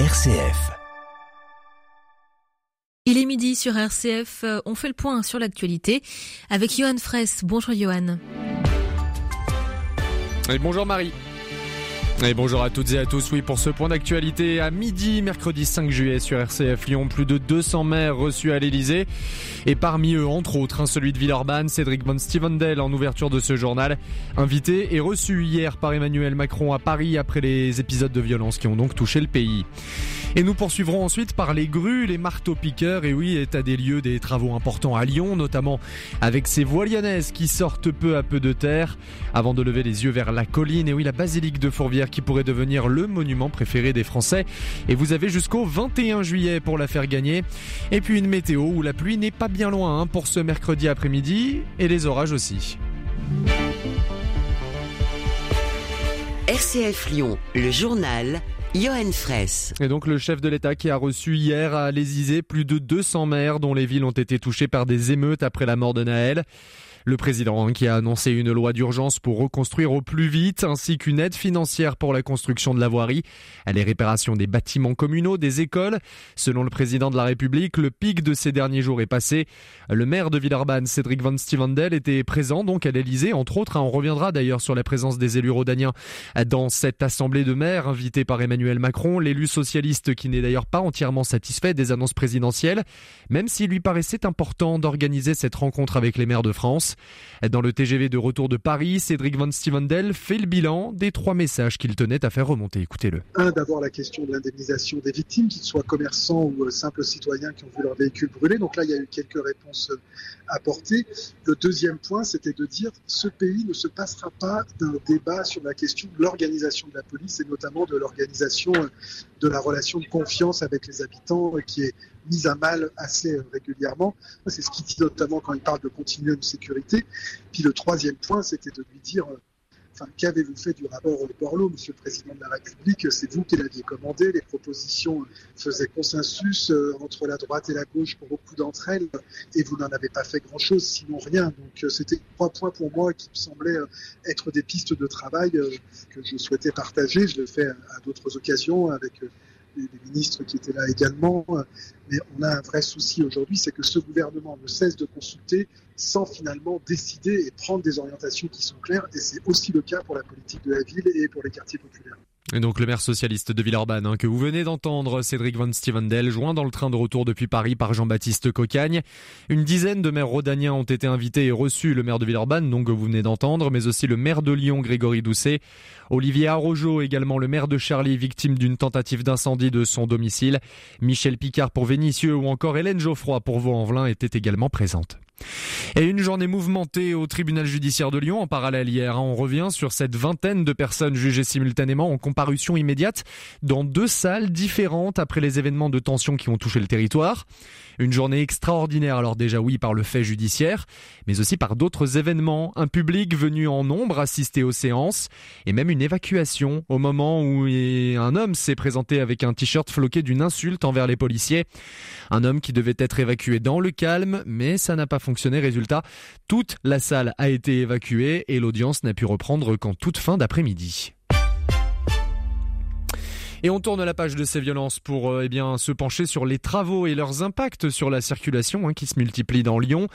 RCF. Il est midi sur RCF. Euh, on fait le point sur l'actualité avec Johan Fraisse. Bonjour Johan. Et bonjour Marie. Et bonjour à toutes et à tous. Oui, pour ce point d'actualité à midi, mercredi 5 juillet sur RCF Lyon, plus de 200 maires reçus à l'Elysée. Et parmi eux, entre autres, un celui de Villeurbanne, Cédric von Stevendel en ouverture de ce journal. Invité et reçu hier par Emmanuel Macron à Paris après les épisodes de violence qui ont donc touché le pays. Et nous poursuivrons ensuite par les grues, les marteaux-piqueurs, et oui, état des lieux des travaux importants à Lyon, notamment avec ces voiles qui sortent peu à peu de terre, avant de lever les yeux vers la colline, et oui, la basilique de Fourvière qui pourrait devenir le monument préféré des Français. Et vous avez jusqu'au 21 juillet pour la faire gagner. Et puis une météo où la pluie n'est pas bien loin hein, pour ce mercredi après-midi, et les orages aussi. RCF Lyon, le journal Johan Fraisse. Et donc le chef de l'État qui a reçu hier à l'Élysée plus de 200 maires dont les villes ont été touchées par des émeutes après la mort de Naël. Le président qui a annoncé une loi d'urgence pour reconstruire au plus vite, ainsi qu'une aide financière pour la construction de la voirie, les réparations des bâtiments communaux, des écoles. Selon le président de la République, le pic de ces derniers jours est passé. Le maire de Villeurbanne, Cédric Van Stevendel, était présent donc à l'Elysée, entre autres. Hein, on reviendra d'ailleurs sur la présence des élus rodaniens dans cette assemblée de maires invitée par Emmanuel Macron, l'élu socialiste qui n'est d'ailleurs pas entièrement satisfait des annonces présidentielles, même s'il lui paraissait important d'organiser cette rencontre avec les maires de France. Dans le TGV de retour de Paris, Cédric Van Stevendel fait le bilan des trois messages qu'il tenait à faire remonter. Écoutez-le. Un, d'abord la question de l'indemnisation des victimes, qu'ils soient commerçants ou euh, simples citoyens qui ont vu leur véhicule brûler. Donc là, il y a eu quelques réponses euh, apportées. Le deuxième point, c'était de dire ce pays ne se passera pas d'un débat sur la question de l'organisation de la police et notamment de l'organisation euh, de la relation de confiance avec les habitants qui est mise à mal assez régulièrement. C'est ce qu'il dit notamment quand il parle de continuum de sécurité. Puis le troisième point, c'était de lui dire, euh, qu'avez-vous fait du rapport Borloo, Monsieur le Président de la République? C'est vous qui l'aviez commandé. Les propositions faisaient consensus euh, entre la droite et la gauche pour beaucoup d'entre elles, et vous n'en avez pas fait grand-chose, sinon rien. Donc euh, c'était trois points pour moi qui me semblaient être des pistes de travail que je souhaitais partager. Je le fais à d'autres occasions avec les, ministres qui étaient là également. Mais on a un vrai souci aujourd'hui, c'est que ce gouvernement ne cesse de consulter sans finalement décider et prendre des orientations qui sont claires. Et c'est aussi le cas pour la politique de la ville et pour les quartiers populaires. Et donc le maire socialiste de Villeurbanne, hein, que vous venez d'entendre, Cédric Van Stevendel, joint dans le train de retour depuis Paris par Jean-Baptiste Cocagne. Une dizaine de maires rhodaniens ont été invités et reçus, le maire de Villeurbanne, donc que vous venez d'entendre, mais aussi le maire de Lyon, Grégory Doucet, Olivier Arrojo, également le maire de Charlie, victime d'une tentative d'incendie de son domicile, Michel Picard pour Vénitieux ou encore Hélène Geoffroy pour Vaux-en-Velin étaient également présentes. Et une journée mouvementée au tribunal judiciaire de Lyon en parallèle hier. Hein. On revient sur cette vingtaine de personnes jugées simultanément en comparution immédiate dans deux salles différentes après les événements de tension qui ont touché le territoire. Une journée extraordinaire alors déjà oui par le fait judiciaire, mais aussi par d'autres événements, un public venu en nombre assister aux séances et même une évacuation au moment où un homme s'est présenté avec un t-shirt floqué d'une insulte envers les policiers. Un homme qui devait être évacué dans le calme, mais ça n'a pas fonctionné. Résultat, toute la salle a été évacuée et l'audience n'a pu reprendre qu'en toute fin d'après-midi. Et on tourne la page de ces violences pour euh, eh bien se pencher sur les travaux et leurs impacts sur la circulation hein, qui se multiplient dans Lyon.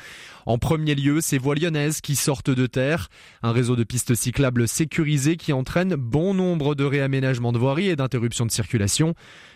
En premier lieu, ces voies lyonnaises qui sortent de terre, un réseau de pistes cyclables sécurisées qui entraîne bon nombre de réaménagements de voiries et d'interruptions de circulation.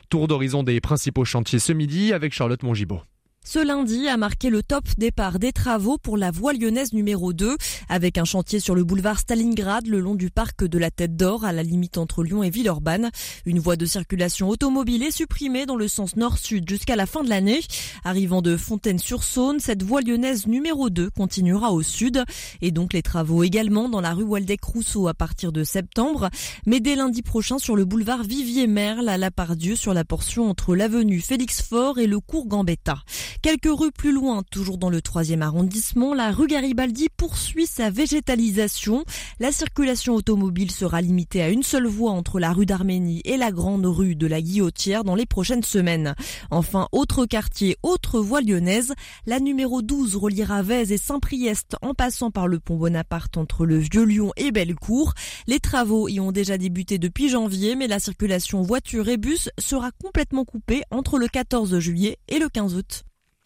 Tour d'horizon des principaux chantiers ce midi avec Charlotte Mongibaud. Ce lundi a marqué le top départ des travaux pour la voie lyonnaise numéro 2, avec un chantier sur le boulevard Stalingrad le long du parc de la Tête d'Or à la limite entre Lyon et Villeurbanne. Une voie de circulation automobile est supprimée dans le sens nord-sud jusqu'à la fin de l'année. Arrivant de Fontaine-sur-Saône, cette voie lyonnaise numéro 2 continuera au sud et donc les travaux également dans la rue Waldeck-Rousseau à partir de septembre, mais dès lundi prochain sur le boulevard Vivier-Merle à La Pardieu sur la portion entre l'avenue Félix-Faure et le cours Gambetta. Quelques rues plus loin, toujours dans le troisième arrondissement, la rue Garibaldi poursuit sa végétalisation. La circulation automobile sera limitée à une seule voie entre la rue d'Arménie et la grande rue de la Guillotière dans les prochaines semaines. Enfin, autre quartier, autre voie lyonnaise, la numéro 12 reliera Vèze et Saint-Priest en passant par le pont Bonaparte entre le Vieux-Lyon et Bellecour. Les travaux y ont déjà débuté depuis janvier, mais la circulation voiture et bus sera complètement coupée entre le 14 juillet et le 15 août.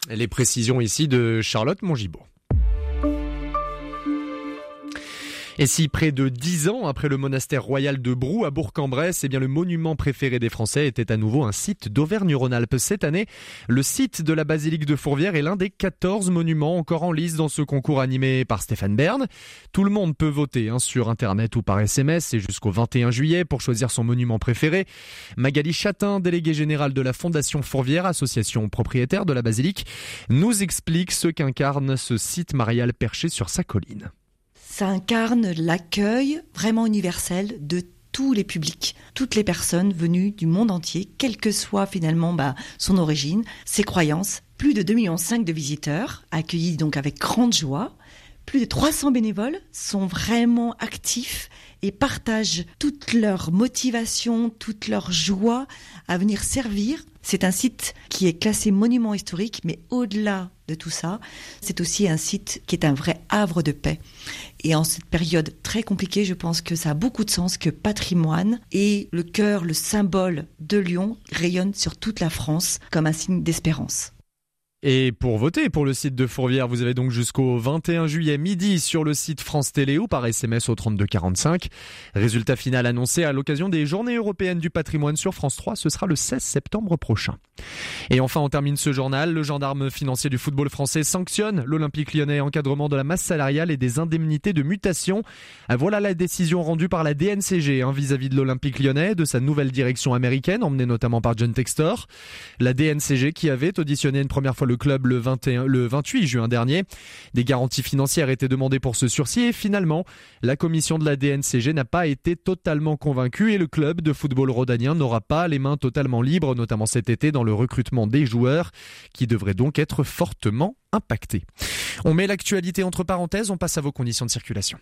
Les précisions ici de Charlotte Mongibaud. Et si près de dix ans après le monastère royal de Brou à Bourg-en-Bresse, eh bien le monument préféré des Français était à nouveau un site d'Auvergne-Rhône-Alpes. Cette année, le site de la basilique de Fourvière est l'un des 14 monuments encore en lice dans ce concours animé par Stéphane Bern. Tout le monde peut voter hein, sur internet ou par SMS et jusqu'au 21 juillet pour choisir son monument préféré. Magali Chatin, déléguée générale de la Fondation Fourvière, association propriétaire de la basilique, nous explique ce qu'incarne ce site marial perché sur sa colline ça incarne l'accueil vraiment universel de tous les publics, toutes les personnes venues du monde entier, quelle que soit finalement bah, son origine, ses croyances. Plus de 2,5 millions de visiteurs, accueillis donc avec grande joie. Plus de 300 bénévoles sont vraiment actifs et partagent toute leur motivation, toute leur joie à venir servir. C'est un site qui est classé monument historique, mais au-delà de tout ça, c'est aussi un site qui est un vrai havre de paix. Et en cette période très compliquée, je pense que ça a beaucoup de sens que patrimoine et le cœur, le symbole de Lyon rayonne sur toute la France comme un signe d'espérance. Et pour voter pour le site de Fourvière, vous avez donc jusqu'au 21 juillet midi sur le site France Télé ou par SMS au 3245. Résultat final annoncé à l'occasion des Journées européennes du patrimoine sur France 3, ce sera le 16 septembre prochain. Et enfin, on termine ce journal. Le gendarme financier du football français sanctionne l'Olympique lyonnais encadrement de la masse salariale et des indemnités de mutation. Voilà la décision rendue par la DNCG hein, vis-à-vis de l'Olympique lyonnais, de sa nouvelle direction américaine, emmenée notamment par John Textor. La DNCG qui avait auditionné une première fois le club le, 21, le 28 juin dernier. Des garanties financières étaient demandées pour ce sursis et finalement, la commission de la DNCG n'a pas été totalement convaincue et le club de football rhodanien n'aura pas les mains totalement libres, notamment cet été dans le recrutement des joueurs, qui devrait donc être fortement impacté. On met l'actualité entre parenthèses, on passe à vos conditions de circulation.